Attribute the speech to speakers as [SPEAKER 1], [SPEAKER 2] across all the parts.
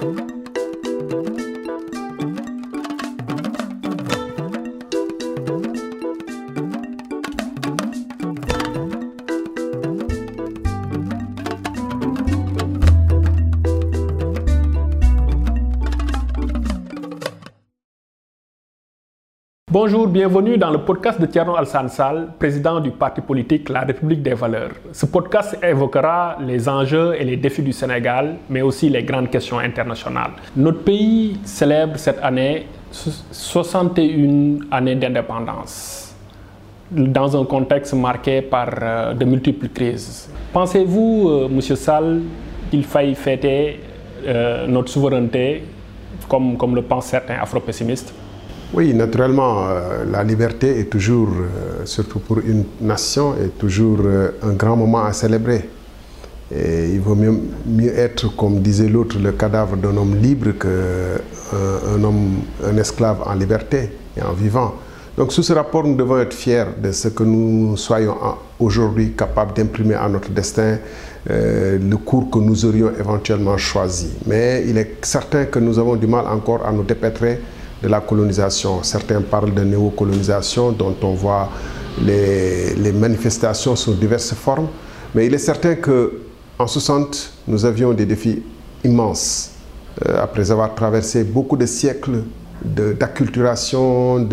[SPEAKER 1] Thank you. Bonjour, bienvenue dans le podcast de Thierno Alsan Sall, président du parti politique La République des Valeurs. Ce podcast évoquera les enjeux et les défis du Sénégal, mais aussi les grandes questions internationales. Notre pays célèbre cette année 61 années d'indépendance, dans un contexte marqué par euh, de multiples crises. Pensez-vous, euh, Monsieur Sall, qu'il faille fêter euh, notre souveraineté comme le pensent certains afro-pessimistes?
[SPEAKER 2] Oui, naturellement, euh, la liberté est toujours, euh, surtout pour une nation, est toujours euh, un grand moment à célébrer. Et il vaut mieux, être, comme disait l'autre, le cadavre d'un homme libre qu'un un homme, un esclave en liberté et en vivant. Donc sous ce rapport, nous devons être fiers de ce que nous soyons aujourd'hui capables d'imprimer à notre destin le cours que nous aurions éventuellement choisi. Mais il est certain que nous avons du mal encore à nous dépêtrer de la colonisation. Certains parlent de néocolonisation dont on voit les, manifestations sous diverses formes. Mais il est certain qu'en 60, nous avions des défis immenses. Euh, après avoir traversé beaucoup de siècles d'acculturation,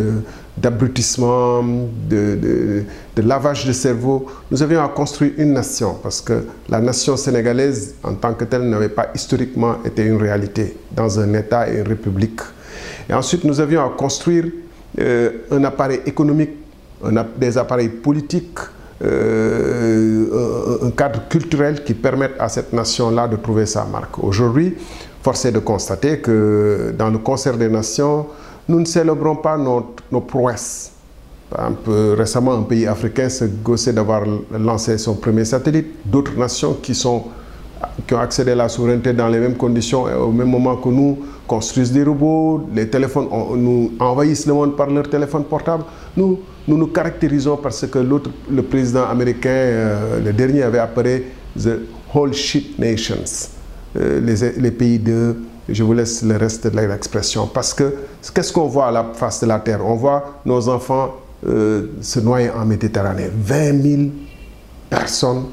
[SPEAKER 2] d'abrutissement, de, de, lavage de cerveau, nous avions à construire une nation parce que la nation sénégalaise en tant que telle n'avait pas historiquement été une réalité dans un État et une république. Et ensuite, nous avions à construire euh, un appareil économique, des appareils politiques, euh, un, un, cadre culturel qui permette à cette nation-là de trouver sa marque. Aujourd'hui, force est de constater que dans le concert des nations, nous ne célébrons pas notre, nos prouesses. Récemment, un pays africain s'est gossé d'avoir lancé son premier satellite. D'autres nations qui sont qui ont accédé à la souveraineté dans les mêmes conditions et au même moment que nous construisent des robots, les téléphones on, nous envahissent le monde par leurs téléphones portables. Nous, nous nous caractérisons parce que l'autre, le président américain, euh, le dernier, avait appelé The Whole Shit Nations, euh, les, les, pays de... Je vous laisse le reste de l'expression. Parce que qu'est-ce qu'on voit à la face de la Terre? On voit nos enfants euh, se noyer en Méditerranée. 20 000 personnes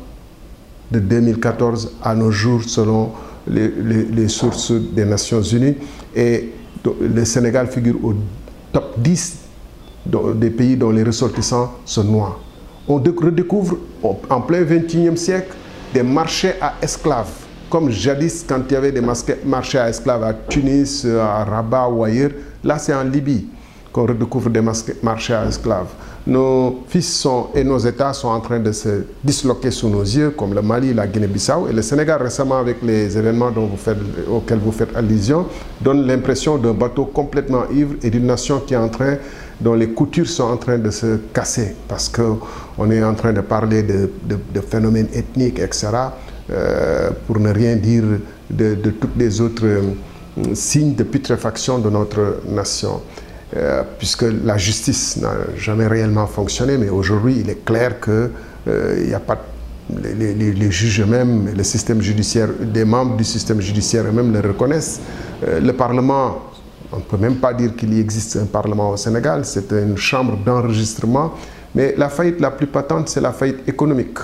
[SPEAKER 2] de 2014 à nos jours selon les, sources des Nations Unies. Et le Sénégal figure au top 10 des pays dont les ressortissants se noient. On redécouvre en plein 21e siècle des marchés à esclaves. Comme jadis, quand il y avait des marchés à esclaves à Tunis, à Rabat ou ailleurs, là c'est en Libye qu'on redécouvre des marchés à esclaves. Nos fils sont, et nos États sont en train de se disloquer sous nos yeux, comme le Mali, la Guinée-Bissau et le Sénégal récemment avec les événements dont vous faites, auxquels vous faites allusion, donne l'impression d'un bateau complètement ivre et d'une nation qui est en train, dont les coutures sont en train de se casser parce qu'on est en train de parler de, de, de phénomènes ethniques, etc., euh, pour ne rien dire de, de toutes les autres euh, signes de putréfaction de notre nation. Euh, puisque la justice n'a jamais réellement fonctionné, mais aujourd'hui il est clair que euh, a pas les, juges eux-mêmes, le membres du système judiciaire eux-mêmes le reconnaissent. Euh, le Parlement, on ne peut même pas dire qu'il existe un Parlement au Sénégal, c'est une chambre d'enregistrement, mais la faillite la plus patente, c'est la faillite économique,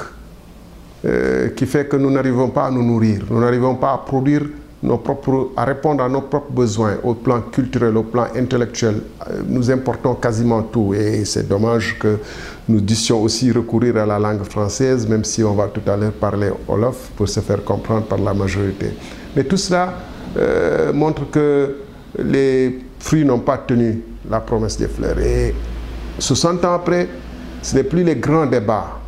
[SPEAKER 2] euh, qui fait que nous n'arrivons pas à nous nourrir, nous n'arrivons pas à produire à répondre à nos propres besoins au plan culturel, au plan intellectuel. Nous importons quasiment tout et c'est dommage que nous dissions aussi recourir à la langue française, même si on va tout à l'heure parler Wolof pour se faire comprendre par la majorité. Mais tout cela euh, montre que les fruits n'ont pas tenu la promesse des fleurs. Et 60 ans après, ce n'est plus les grands débats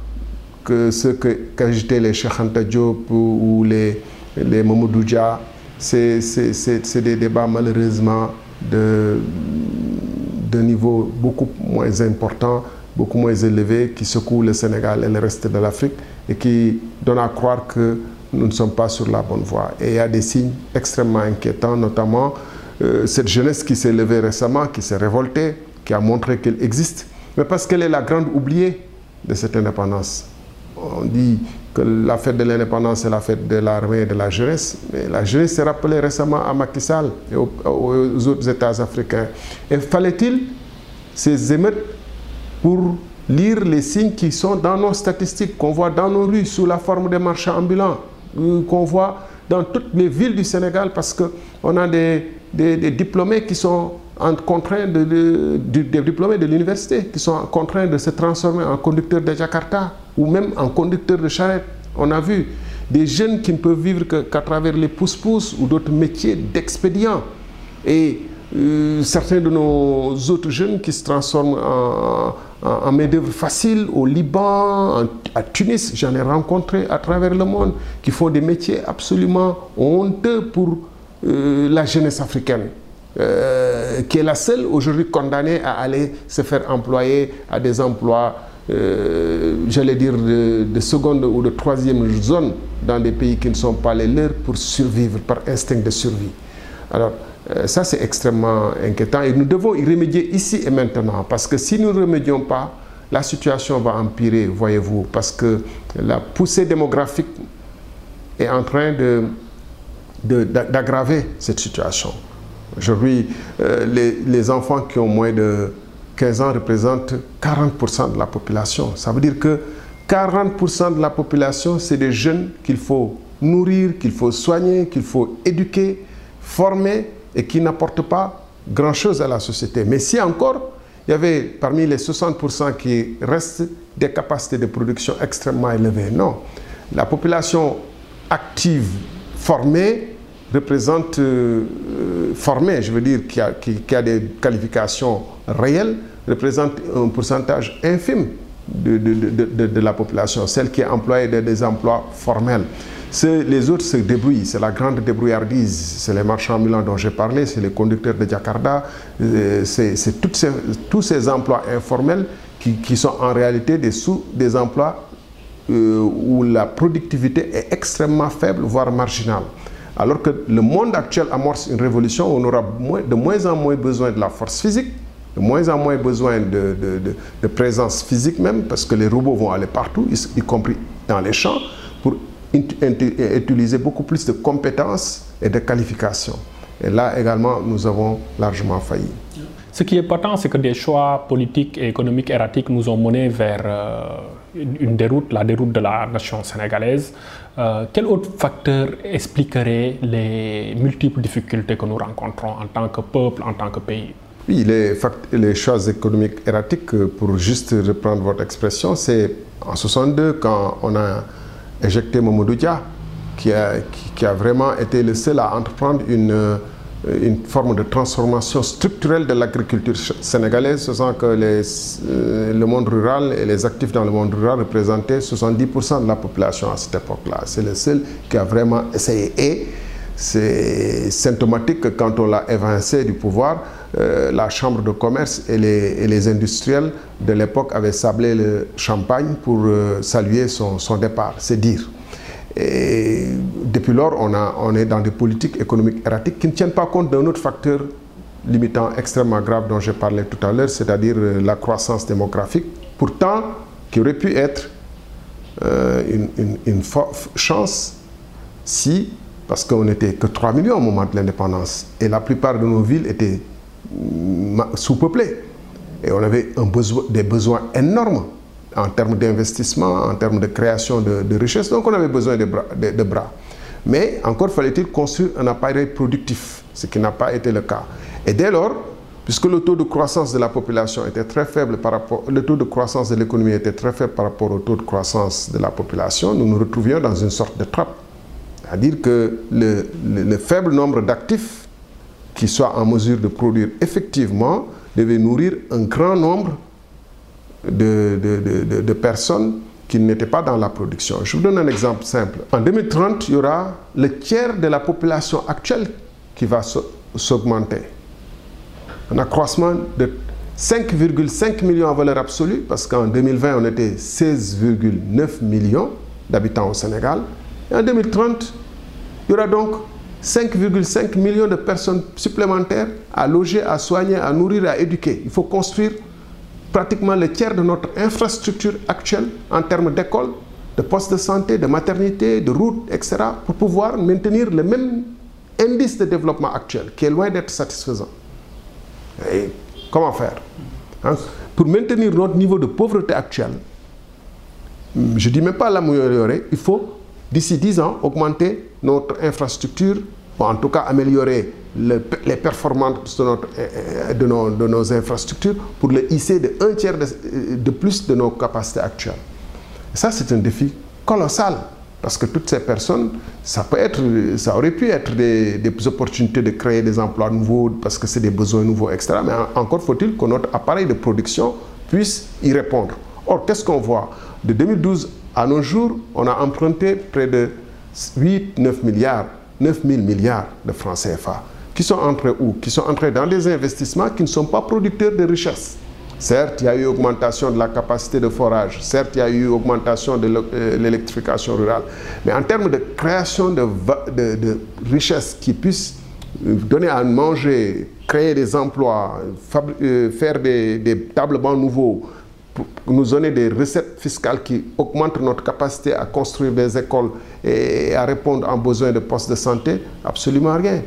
[SPEAKER 2] que ceux qu'agitaient que les Cheikh Diop ou les, les Mamoudou c'est des débats malheureusement de, de niveau beaucoup moins important, beaucoup moins élevé, qui secouent le Sénégal et le reste de l'Afrique et qui donnent à croire que nous ne sommes pas sur la bonne voie. Et il y a des signes extrêmement inquiétants, notamment euh, cette jeunesse qui s'est levée récemment, qui s'est révoltée, qui a montré qu'elle existe, mais parce qu'elle est la grande oubliée de cette indépendance. On dit que la fête de l'indépendance est la fête de l'armée et de la jeunesse. Mais la jeunesse s'est rappelée récemment à Macky Sall et aux, autres États africains. Et fallait-il ces émeutes pour lire les signes qui sont dans nos statistiques, qu'on voit dans nos rues sous la forme des marchands ambulants, qu'on voit dans toutes les villes du Sénégal parce qu'on a des, diplômés qui sont en de, de, des diplômés de l'université qui sont contraints de se transformer en conducteurs de Jakarta ou même en conducteurs de charrette. On a vu des jeunes qui ne peuvent vivre qu'à travers les pousse-pousse ou d'autres métiers d'expédients. Et euh, certains de nos autres jeunes qui se transforment en, en, main-d'œuvre facile au Liban, à Tunis, j'en ai rencontré à travers le monde, qui font des métiers absolument honteux pour euh, la jeunesse africaine. Euh, qui est la seule aujourd'hui condamnée à aller se faire employer à des emplois, euh, j'allais dire, de, de, seconde ou de troisième zone dans des pays qui ne sont pas les leurs pour survivre par instinct de survie. Alors, euh, ça c'est extrêmement inquiétant et nous devons y remédier ici et maintenant parce que si nous ne remédions pas, la situation va empirer, voyez-vous, parce que la poussée démographique est en train de, d'aggraver de, cette situation. Aujourd'hui, euh, les, enfants qui ont moins de 15 ans représentent 40% de la population. Ça veut dire que 40% de la population, c'est des jeunes qu'il faut nourrir, qu'il faut soigner, qu'il faut éduquer, former et qui n'apportent pas grand-chose à la société. Mais si encore, il y avait parmi les 60% qui restent des capacités de production extrêmement élevées. Non. La population active, formée, représente, euh, formé, je veux dire, qui a, qui, a, des qualifications réelles, représente un pourcentage infime de, de, de, de la population, celle qui est employée dans des emplois formels. Les autres se débrouillent, c'est la grande débrouillardise, c'est les marchands ambulants dont j'ai parlé, c'est les conducteurs de Jakarta, c'est ces, tous ces emplois informels qui, qui, sont en réalité des, sous, des emplois euh, où la productivité est extrêmement faible, voire marginale. Alors que le monde actuel amorce une révolution où on aura de moins en moins besoin de la force physique, de moins en moins besoin de, présence physique même, parce que les robots vont aller partout, y, y compris dans les champs, pour utiliser beaucoup plus de compétences et de qualifications. Et là également, nous avons largement failli.
[SPEAKER 1] Ce qui est important, c'est que des choix politiques et économiques erratiques nous ont menés vers euh, une déroute, la déroute de la nation sénégalaise. Euh, quel autre facteur expliquerait les multiples difficultés que nous rencontrons en tant que peuple, en tant que pays?
[SPEAKER 2] Oui, les, les choix économiques erratiques, pour juste reprendre votre expression, c'est en 62 quand on a éjecté Mamadou Dia, qui a, qui, qui a, vraiment été le seul à entreprendre une, une forme de transformation structurelle de l'agriculture sénégalaise, faisant que euh, le monde rural et les actifs dans le monde rural représentaient 70% de la population à cette époque-là. C'est le seul qui a vraiment essayé. Et c'est symptomatique que quand on l'a évincé du pouvoir, euh, la Chambre de commerce et les, industriels de l'époque avaient sablé le champagne pour euh, saluer son départ, c'est dire. Et depuis lors, on, a, est dans des politiques économiques erratiques qui ne tiennent pas compte d'un autre facteur limitant extrêmement grave dont j'ai parlé tout à l'heure, c'est-à-dire euh, la croissance démographique, pourtant qui aurait pu être euh, une, chance si, parce qu'on n'était que 3 millions au moment de l'indépendance, et la plupart de nos villes étaient sous-peuplées, et on avait des besoins énormes en termes d'investissement, en termes de création de, de richesses. Donc on avait besoin de bras. Mais encore fallait-il construire un appareil productif, ce qui n'a pas été le cas. Et dès lors, puisque le taux de croissance de la population était très faible par rapport, le taux de croissance de l'économie était très faible par rapport au taux de croissance de la population, nous nous retrouvions dans une sorte de trappe. C'est-à-dire que le, le faible nombre d'actifs qui soient en mesure de produire effectivement devait nourrir un grand nombre de, personnes qui n'étaient pas dans la production. Je vous donne un exemple simple. En 2030, il y aura le tiers de la population actuelle qui va s'augmenter. Un accroissement de 5,5 millions en valeur absolue, parce qu'en 2020, on était 16,9 millions d'habitants au Sénégal. Et en 2030, il y aura donc 5,5 millions de personnes supplémentaires à loger, à soigner, à nourrir, à éduquer. Il faut construire pratiquement le tiers de notre infrastructure actuelle en termes d'école, de postes de santé, de maternité, de routes, etc., pour pouvoir maintenir le même indice de développement actuel, qui est loin d'être satisfaisant. Comment faire? Hein? Pour maintenir notre niveau de pauvreté actuel, je ne dis même pas l'améliorer, il faut, d'ici 10 ans, augmenter notre infrastructure, ou en tout cas améliorer le, les performances de, notre, de, nos, infrastructures pour le hisser de un tiers de, de plus de nos capacités actuelles. Et ça, c'est un défi colossal. Parce que toutes ces personnes, ça, peut être, ça aurait pu être des, des opportunités de créer des emplois nouveaux parce que c'est des besoins nouveaux, etc. Mais encore faut-il que notre appareil de production puisse y répondre. Or, qu'est-ce qu'on voit? De 2012 à nos jours, on a emprunté près de 8-9 milliards, 9 000 milliards de francs CFA qui sont entrés où? Qui sont entrés dans des investissements qui ne sont pas producteurs de richesse. Certes, il y a eu augmentation de la capacité de forage, certes, il y a eu augmentation de l'électrification rurale, mais en termes de création de, richesses qui puissent donner à manger, créer des emplois, faire des, des tables bancs nouveaux, nous donner des recettes fiscales qui augmentent notre capacité à construire des écoles et à répondre aux besoins de postes de santé, absolument rien.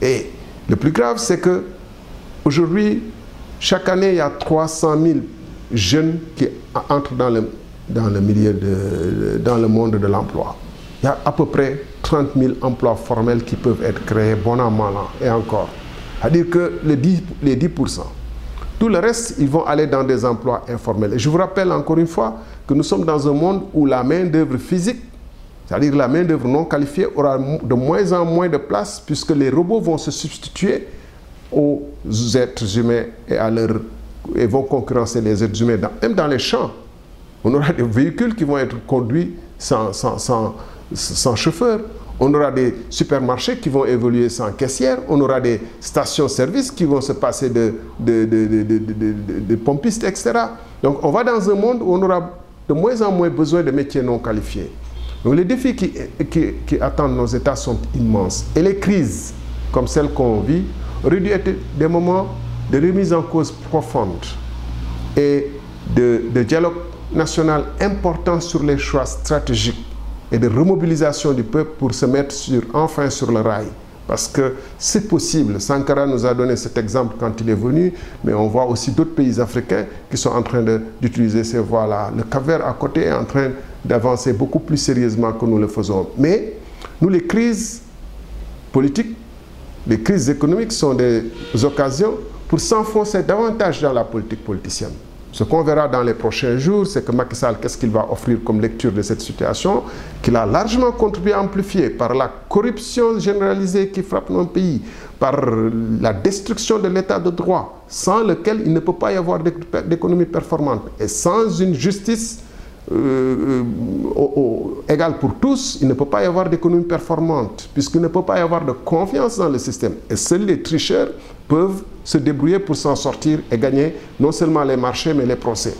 [SPEAKER 2] Et le plus grave, c'est que aujourd'hui, chaque année, il y a 300 000 jeunes qui entrent dans le, dans le milieu, de, dans le monde de l'emploi. Il y a à peu près 30 000 emplois formels qui peuvent être créés, bon an, mal an, et encore. C'est-à-dire que les 10, les 10%. Tout le reste, ils vont aller dans des emplois informels. Et je vous rappelle encore une fois que nous sommes dans un monde où la main-d'œuvre physique, c'est-à-dire la main-d'œuvre non qualifiée, aura de moins en moins de place puisque les robots vont se substituer aux êtres humains et, vont concurrencer les êtres humains. Même dans les champs, on aura des véhicules qui vont être conduits sans, chauffeur. On aura des supermarchés qui vont évoluer sans caissière. On aura des stations-service qui vont se passer de, pompistes, etc. Donc on va dans un monde où on aura de moins en moins besoin de métiers non qualifiés. Donc les défis qui, qui, attendent nos États sont immenses. Et les crises, comme celle qu'on vit, auraient dû être des moments de remise en cause profonde et de, de dialogue national important sur les choix stratégiques et de remobilisation du peuple pour se mettre sur, enfin sur le rail. Parce que c'est possible. Sankara nous a donné cet exemple quand il est venu, mais on voit aussi d'autres pays africains qui sont en train d'utiliser ces voies-là. Le Cap-Vert à côté est en train d'avancer beaucoup plus sérieusement que nous le faisons. Mais nous, les crises politiques, les crises économiques sont des occasions pour s'enfoncer davantage dans la politique politicienne. Ce qu'on verra dans les prochains jours, c'est que Macky Sall, qu'est-ce qu'il va offrir comme lecture de cette situation qu'il a largement contribué à amplifier par la corruption généralisée qui frappe nos pays, par la destruction de l'état de droit, sans lequel il ne peut pas y avoir d'économie performante. Et sans une justice euh, euh, égale pour tous, il ne peut pas y avoir d'économie performante, puisqu'il ne peut pas y avoir de confiance dans le système. Et seuls les tricheurs peuvent se débrouiller pour s'en sortir et gagner non seulement les marchés, mais les procès.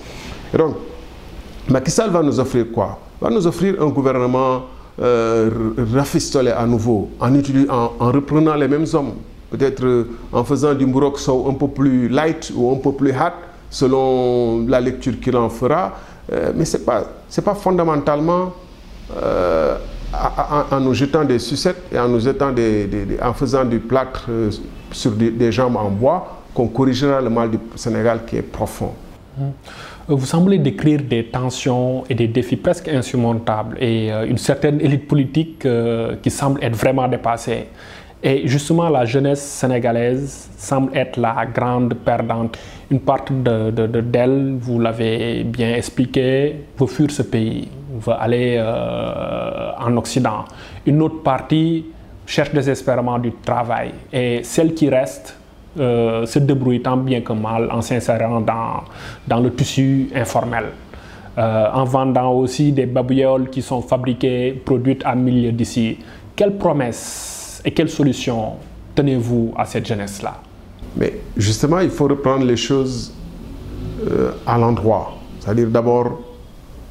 [SPEAKER 2] Et donc, Macky Sall va nous offrir quoi? Va nous offrir un gouvernement euh, à nouveau, en, en, en, reprenant les mêmes hommes, peut-être en faisant du Mburok un peu plus light ou un peu plus hard, selon la lecture qu'il en fera. Euh, mais ce n'est pas, pas fondamentalement euh, en, nous jetant des sucettes et en nous jetant des, en faisant du plâtre euh, sur des, des, jambes en bois qu'on corrigera le mal du Sénégal qui est profond.
[SPEAKER 1] Vous semblez décrire des tensions et des défis presque insurmontables et une certaine élite politique qui semble être vraiment dépassée. Et justement, la jeunesse sénégalaise semble être la grande perdante. Une partie de, de, d'elle, vous l'avez bien expliqué, veut fuir ce pays, veut aller euh, en Occident. Une autre partie cherche désespérément du travail. Et celle qui reste euh, se débrouille tant bien que mal en s'insérant dans, dans le tissu informel. Euh, en vendant aussi des babioles qui sont fabriquées, produites à milieu d'ici. Quelle promesse et quelles solutions tenez-vous à cette jeunesse-là
[SPEAKER 2] Mais justement, il faut reprendre les choses euh, à l'endroit. C'est-à-dire d'abord,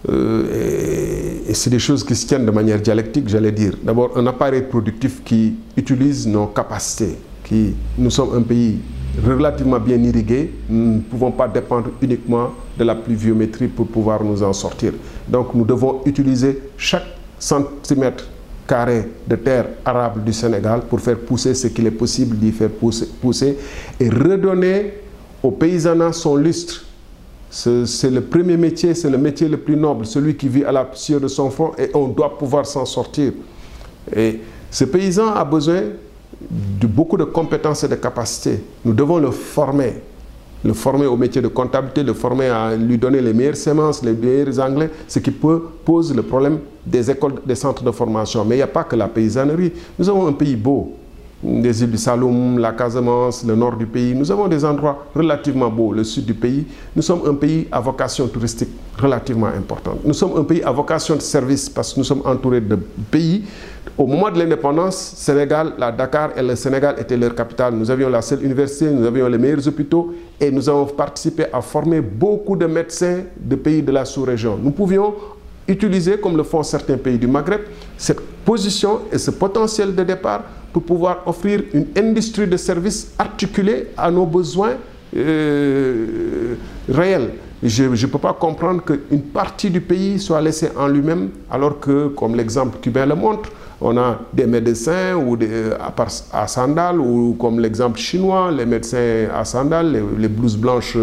[SPEAKER 2] euh, et, c'est des choses qui se tiennent de manière dialectique, j'allais dire. D'abord, un appareil productif qui utilise nos capacités. Qui, nous sommes un pays relativement bien irrigués, nous ne pouvons pas dépendre uniquement de la pluviométrie pour pouvoir nous en sortir. Donc nous devons utiliser chaque centimètre carré de terre arable du Sénégal pour faire pousser ce qu'il est possible d'y faire pousser, et redonner au paysanat son lustre. C'est le premier métier, c'est le métier le plus noble, celui qui vit à la sueur de son front et on doit pouvoir s'en sortir. Et ce paysan a besoin de beaucoup de compétences et de capacités. Nous devons le former, le former au métier de comptabilité, le former à lui donner les meilleures semences, les meilleurs anglais, ce qui peut, pose le problème des écoles, des centres de formation. Mais il n'y a pas que la paysannerie. Nous avons un pays beau, des îles du Saloum, la Casamance, le nord du pays. Nous avons des endroits relativement beaux, le sud du pays. Nous sommes un pays à vocation touristique relativement importante. Nous sommes un pays à vocation de service parce que nous sommes entourés de pays. Au moment de l'indépendance, Sénégal, la Dakar et le Sénégal étaient leur capitale. Nous avions la seule université, nous avions les meilleurs hôpitaux et nous avons participé à former beaucoup de médecins de pays de la sous-région. Nous pouvions utiliser, comme le font certains pays du Maghreb, cette position et ce potentiel de départ pour pouvoir offrir une industrie de services articulée à nos besoins euh, réels. Je ne peux pas comprendre qu'une partie du pays soit laissée en lui-même, alors que, comme l'exemple cubain le montre, on a des médecins ou des, à, sandales, ou comme l'exemple chinois, les médecins à sandales, les, les blouses blanches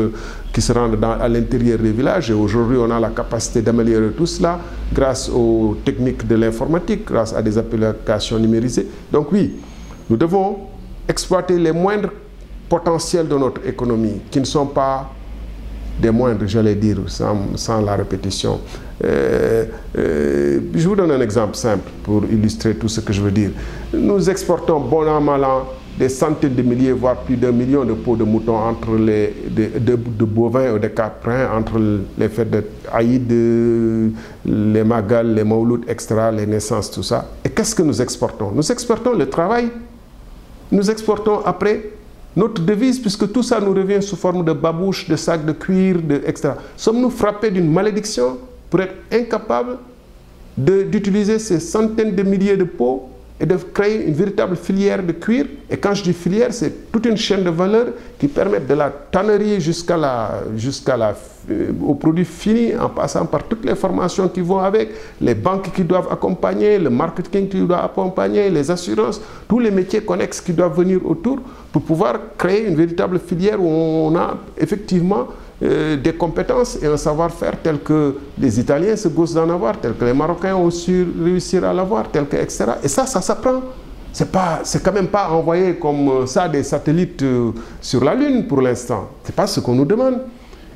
[SPEAKER 2] qui se rendent à l'intérieur des villages. Et aujourd'hui, on a la capacité d'améliorer tout cela grâce aux techniques de l'informatique, grâce à des applications numérisées. Donc oui, nous devons exploiter les moindres potentiels de notre économie, qui ne sont pas des moindres, j'allais dire, sans, la répétition. Euh, euh, je vous donne un exemple simple pour illustrer tout ce que je veux dire. Nous exportons bon an, mal an, des centaines de milliers, voire plus d'un million de peaux de moutons entre les de, bovins et de caprins, entre les fêtes de Aïd, les Magal, les Mauloud, extra, les naissances, tout ça. Et qu'est-ce que nous exportons? Nous exportons le travail. Nous exportons après notre devise, puisque tout ça nous revient sous forme de babouches, de sacs de cuir, de, etc. Sommes-nous frappés d'une malédiction pour être incapables d'utiliser ces centaines de milliers de peaux et de créer une véritable filière de cuir. Et quand je dis filière, c'est toute une chaîne de valeur qui permet de la tannerie jusqu'à la, jusqu'à la, euh, au produit fini, en passant par toutes les formations qui vont avec, les banques qui doivent accompagner, le marketing qui doit accompagner, les assurances, tous les métiers connexes qui doivent venir autour pour pouvoir créer une véritable filière où on a effectivement euh, des compétences et un savoir-faire tel que les Italiens se gaussent d'en avoir, tel que les Marocains ont su réussir à l'avoir, tel que, etc. Et ça, ça s'apprend. C'est pas, quand même pas envoyer comme ça des satellites euh, sur la Lune pour l'instant. C'est pas ce qu'on nous demande.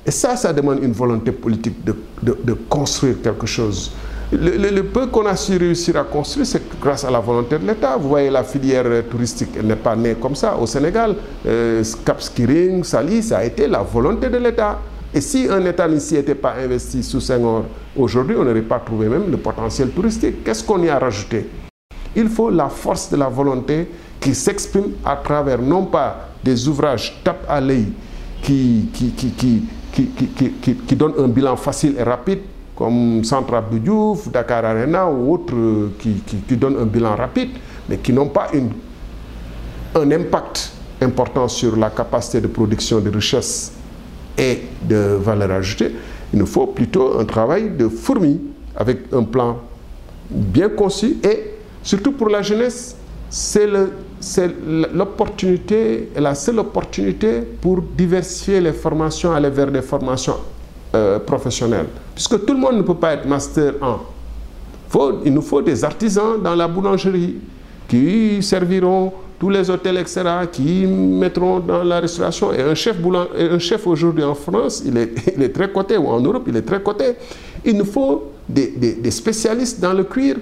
[SPEAKER 2] Et ça, ça demande une volonté politique de construire quelque chose. Le, peu qu'on a su réussir à construire, c'est grâce à la volonté de l'État. Vous voyez, la filière touristique n'est pas née comme ça au Sénégal. Euh, Cap Sali, ça a été la volonté de l'État. Et si un État n'ici était pas investi sous Senghor, aujourd'hui, on n'aurait pas trouvé même le potentiel touristique. Qu'est-ce qu'on y a rajouté? Il faut la force de la volonté qui s'exprime à travers non pas des ouvrages tape à l'œil qui, qui, qui, qui, qui donnent un bilan facile et rapide, comme Centre Abdou Diouf, Dakar Arena ou autres qui, qui, qui, donnent un bilan rapide, mais qui n'ont pas une, un impact important sur la capacité de production de richesses et de valeur ajoutée. Il nous faut plutôt un travail de fourmi avec un plan bien conçu et surtout pour la jeunesse, c'est l'opportunité, la seule opportunité pour diversifier les formations, aller vers des formations euh, professionnels. Puisque tout le monde ne peut pas être master 1. Faut, il nous faut des artisans dans la boulangerie qui serviront tous les hôtels, etc., qui mettront dans la restauration. Et un chef, chef aujourd'hui en France, il est, il est très coté, ou en Europe, il est très coté. Il nous faut des, des spécialistes dans le cuir.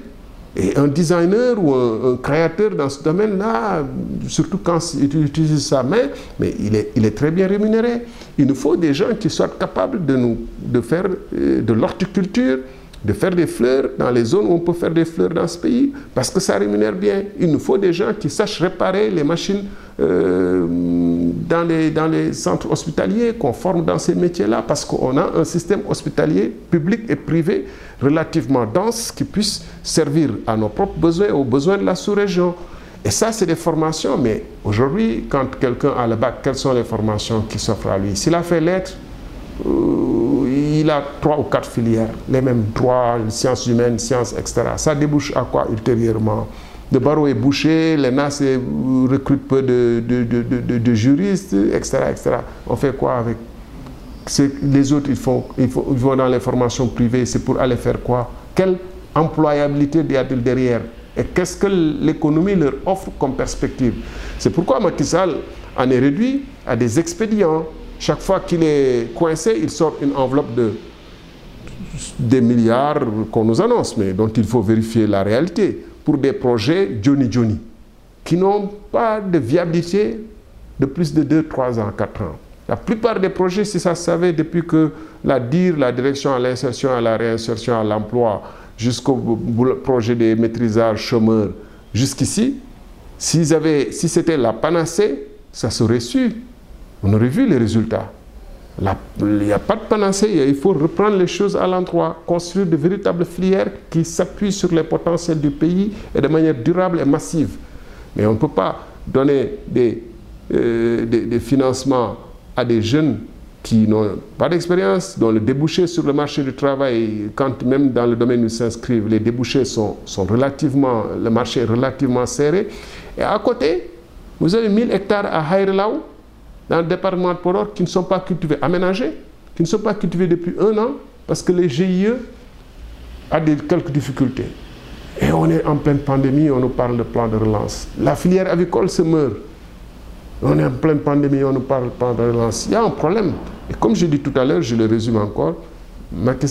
[SPEAKER 2] Et un designer ou un, créateur dans ce domaine-là, surtout quand il utilise sa main, mais il est, très bien rémunéré. Il nous faut des gens qui soient capables de faire euh, de l'horticulture, de faire des fleurs dans les zones où on peut faire des fleurs dans ce pays, parce que ça rémunère bien. Il nous faut des gens qui sachent réparer les machines euh, dans, les, centres hospitaliers, qu'on forme dans ces métiers-là, parce qu'on a un système hospitalier public et privé relativement dense qui puisse servir à nos propres besoins aux besoins de la sous-région. Et ça, c'est des formations, mais aujourd'hui, quand quelqu'un a le bac, quelles sont les formations qui s'offrent à lui? S'il a fait lettres, euh, il a trois ou quatre filières, les mêmes droits, sciences humaines, sciences, etc. Ça débouche à quoi ultérieurement? Le barreau est bouché, les NAS recrutent peu de, juristes, etc., etc. On fait quoi avec Les autres, ils, font, ils, ils vont dans les formations privées, c'est pour aller faire quoi? Quelle employabilité y a-t-il derrière? Et qu'est-ce que l'économie leur offre comme perspective? C'est pourquoi Macky Sall en est réduit à des expédients chaque fois qu'il est coincé, il sort une enveloppe de des milliards qu'on nous annonce, mais dont il faut vérifier la réalité, pour des projets Johnny Johnny, qui n'ont pas de viabilité de plus de 2, 3 ans, 4 ans. La plupart des projets, si ça se savait depuis que la DIR, la direction à l'insertion, à la réinsertion, à l'emploi, jusqu'au projet des maîtrisages chômeurs, jusqu'ici, si c'était la panacée, ça serait su on aurait vu les résultats. il n'y a pas de panacée, il faut reprendre les choses à l'endroit, construire de véritables filières qui s'appuient sur les potentiels du pays et de manière durable et massive. Mais on ne peut pas donner des, euh, financements à des jeunes qui n'ont pas d'expérience, dont le débouché sur le marché du travail, quand même dans le domaine où ils s'inscrivent, les débouchés sont, relativement, le marché est relativement serré. Et à côté, vous avez 1000 hectares à Haïrelaou, dans le département de Poror qui ne sont pas cultivés, aménagés, qui ne sont pas cultivés depuis un an parce que les GIE a des, quelques difficultés. Et on est en pleine pandémie, on nous parle de plan de relance. La filière avicole se meurt. On est en pleine pandémie, on nous parle de plan de relance. Il y a un problème. Et comme je dis tout à l'heure, je le résume encore, Macky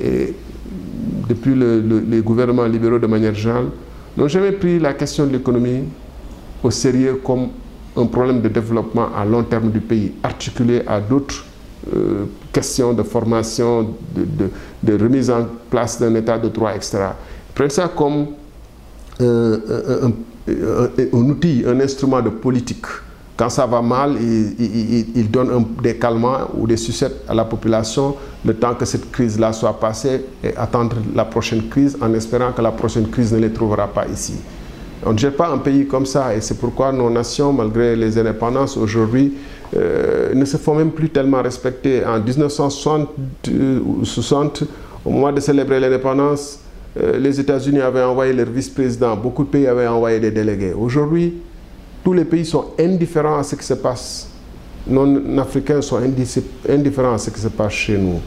[SPEAKER 2] et depuis les gouvernements libéraux de manière générale, n'ont jamais pris la question de l'économie au sérieux comme un problème de développement à long terme du pays, articulé à d'autres euh, questions de formation, de, remise en place d'un état de droit, etc. Prenez ça comme euh, un, outil, un instrument de politique. Quand ça va mal, il, donne des calmants ou des sucettes à la population le temps que cette crise-là soit passée et attendre la prochaine crise en espérant que la prochaine crise ne les trouvera pas ici. On ne gère pas un pays comme ça et c'est pourquoi nos nations, malgré les indépendances aujourd'hui, euh, ne se font même plus tellement respecter. En 1960, euh, au moment de célébrer l'indépendance, euh, les États-Unis avaient envoyé leur vice-président, beaucoup de pays avaient envoyé des délégués. Aujourd'hui, tous les pays sont indifférents à ce qui se passe. Non-africains sont indifférents à ce qui se passe chez nous.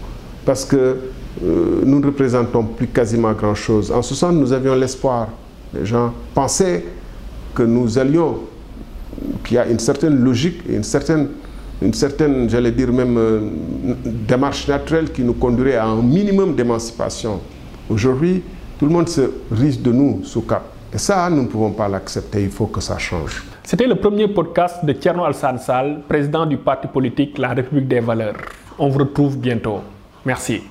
[SPEAKER 2] Parce que nous ne représentons plus quasiment grand-chose. En 60, nous avions l'espoir les gens pensaient que nous allions, qu'il y a une certaine logique, une certaine, une certaine j'allais dire même, euh, démarche naturelle qui nous conduirait à un minimum d'émancipation. Aujourd'hui, tout le monde se risque de nous sous cap. Et ça, nous ne pouvons pas l'accepter, il faut que ça change.
[SPEAKER 1] C'était le premier podcast de Tierno Alsan Sal, président du parti politique La République des Valeurs. On vous retrouve bientôt. Merci.